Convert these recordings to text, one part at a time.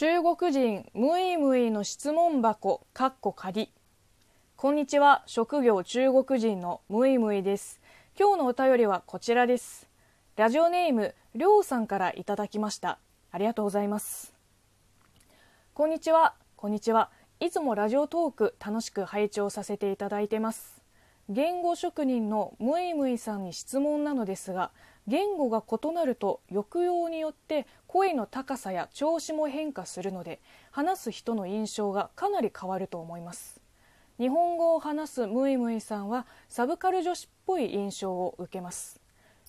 中国人ムイムイの質問箱かっこ仮。こんにちは。職業中国人のムイムイです。今日のお便りはこちらです。ラジオネームりょうさんからいただきました。ありがとうございます。こんにちは。こんにちは。いつもラジオトーク楽しく拝聴させていただいてます。言語職人のムイムイさんに質問なのですが言語が異なると抑揚によって声の高さや調子も変化するので話す人の印象がかなり変わると思います。日本語を話すムイムイさんはサブカル女子っぽい印象を受けます。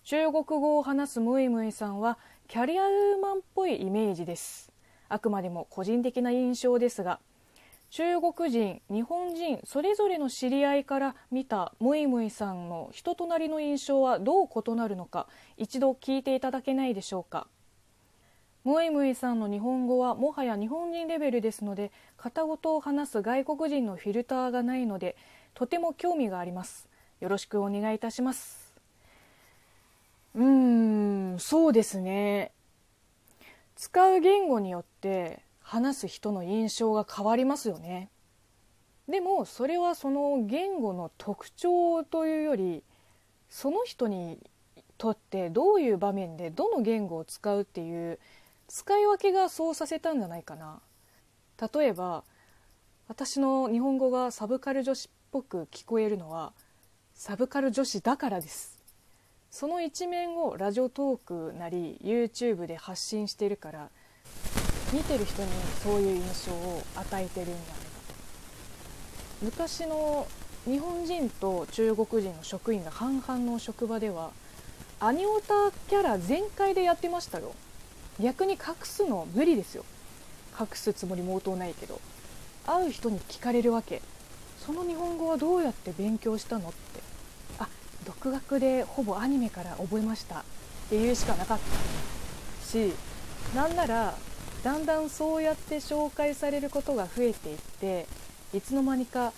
中国語を話すムイムイさんはキャリアウーマンっぽいイメージです。あくまでも個人的な印象ですが中国人日本人それぞれの知り合いから見たムイムイさんの人となりの印象はどう異なるのか一度聞いていただけないでしょうか。ムイムイさんの日本語はもはや日本人レベルですので片言を話す外国人のフィルターがないのでとても興味があります。よろしくお願いいたします。うーんそうですね。使う言語によって話す人の印象が変わりますよね。でもそれはその言語の特徴というよりその人にとってどういう場面でどの言語を使うっていう使い分けがそうさせたんじゃないかな。例えば私の日本語がサブカル女子っぽく聞こえるのはサブカル女子だからです。その一面をラジオトークなり YouTube で発信してるから見てる人にそういう印象を与えてるんじゃないかと。昔の日本人と中国人の職員が半々の職場ではアニオタキャラ全開でやってましたよ。逆に隠すの無理ですよ。隠すつもりも応答ないけど。会う人に聞かれるわけ。その日本語はどうやって勉強したのって。あ独学でほぼアニメから覚えました。っていうしかなかった。しなんならだんだんそうやって紹介されることが増えていっていつの間にか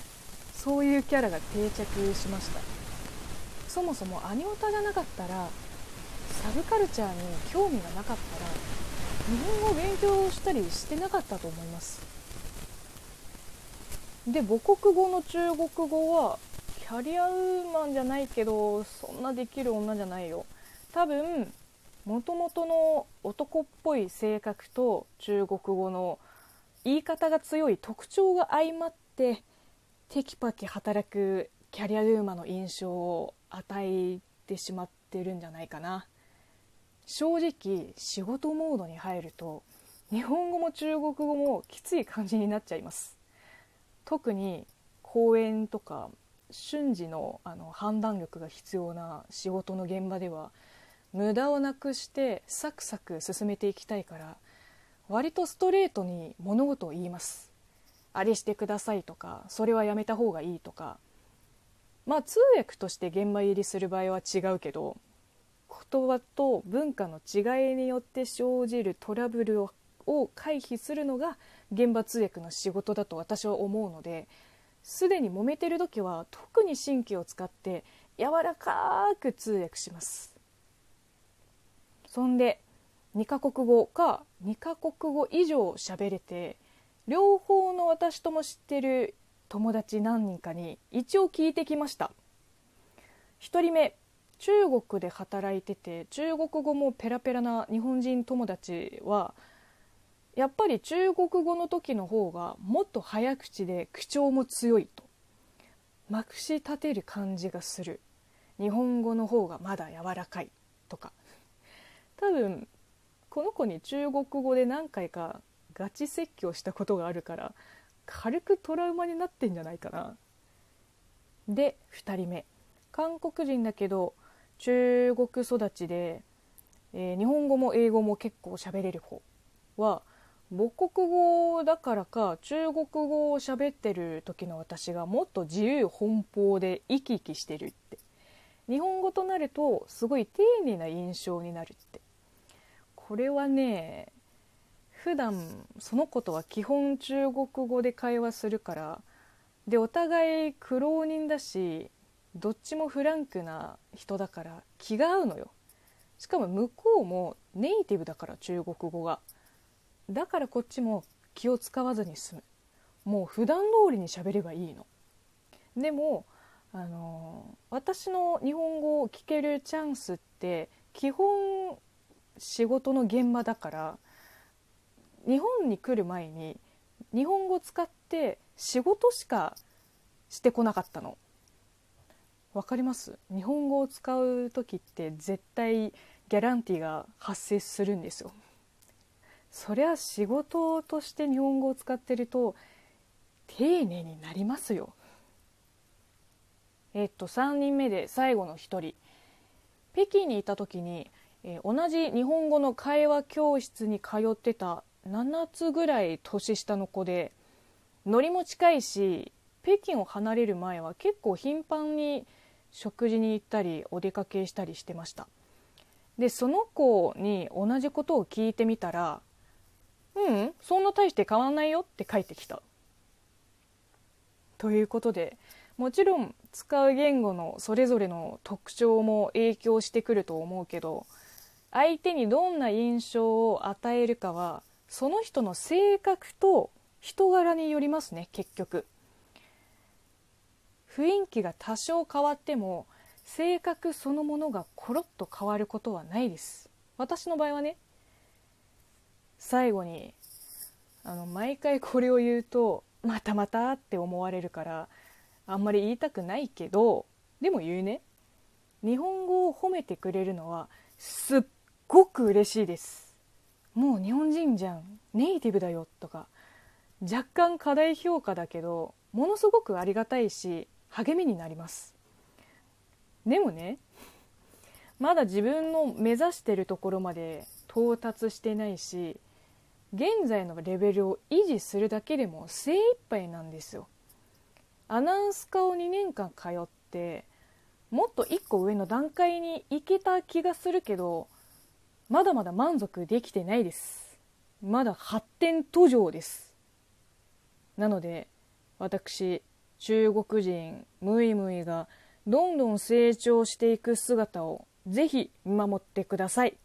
そういうキャラが定着しました。そもそもアニオタじゃなかったらサブカルチャーに興味がなかったら日本語を勉強したりしてなかったと思います。で母国語の中国語はキャリアウーマンじゃないけどそんなできる女じゃないよ。多分もともとの男っぽい性格と中国語の言い方が強い特徴が相まってテキパキ働くキャリアウーマの印象を与えてしまってるんじゃないかな。正直仕事モードに入ると日本語も中国語もきつい感じになっちゃいます。特に講演とか瞬時のあの判断力が必要な仕事の現場では無駄をなくしてサクサク進めていきたいから割とストレートに物事を言います。あれしてくださいとかそれはやめた方がいいとか。まあ通訳として現場入りする場合は違うけど言葉と文化の違いによって生じるトラブルを回避するのが現場通訳の仕事だと私は思うのですでに揉めてる時は特に神経を使って柔らかく通訳します。そんで2カ国語か2カ国語以上喋れて両方の私とも知ってる友達何人かに一応聞いてきました。1人目中国で働いてて中国語もペラペラな日本人友達はやっぱり中国語の時の方がもっと早口で口調も強いとまくし立てる感じがする。日本語の方がまだ柔らかいとか。多分この子に中国語で何回かガチ説教したことがあるから軽くトラウマになってんじゃないかな。で2人目。韓国人だけど中国育ちで、えー、日本語も英語も結構喋れる子は母国語だからか中国語を喋ってる時の私がもっと自由奔放で生き生きしてるって。日本語となるとすごい丁寧な印象になるって。これはね普段その子とは基本中国語で会話するからでお互い苦労人だしどっちもフランクな人だから気が合うのよ。しかも向こうもネイティブだから中国語が。だからこっちも気を使わずに済む。もう普段通りに喋ればいいの。でもあの私の日本語を聞けるチャンスって基本仕事の現場だから日本に来る前に日本語使って仕事しかしてこなかったの。わかります？日本語を使う時って絶対ギャランティーが発生するんですよ。そりゃ仕事として日本語を使ってると丁寧になりますよ。えっと3人目で最後の1人。北京にいた時に、えー、同じ日本語の会話教室に通ってた7つぐらい年下の子でノリも近いし北京を離れる前は結構頻繁に食事に行ったりお出かけしたりしてました。でその子に同じことを聞いてみたら「うんそんな大して変わんないよ」って返ってきた。ということでもちろん使う言語のそれぞれの特徴も影響してくると思うけど相手にどんな印象を与えるかはその人の性格と人柄によりますね結局。雰囲気が多少変わっても性格そのものがコロッと変わることはないです。私の場合はね最後にあの毎回これを言うとまたまたって思われるからあんまり言いたくないけどでも言うね。日本語を褒めてくれるのはすっごく嬉しいです。もう日本人じゃん。ネイティブだよとか。若干過大評価だけどものすごくありがたいし励みになります。でもねまだ自分の目指してるところまで到達してないし現在のレベルを維持するだけでも精一杯なんですよ。アナウンス科を2年間通ってもっと1個上の段階に行けた気がするけどまだまだ満足できてないです。まだ発展途上です。なので私中国人ムイムイがどんどん成長していく姿をぜひ見守ってください。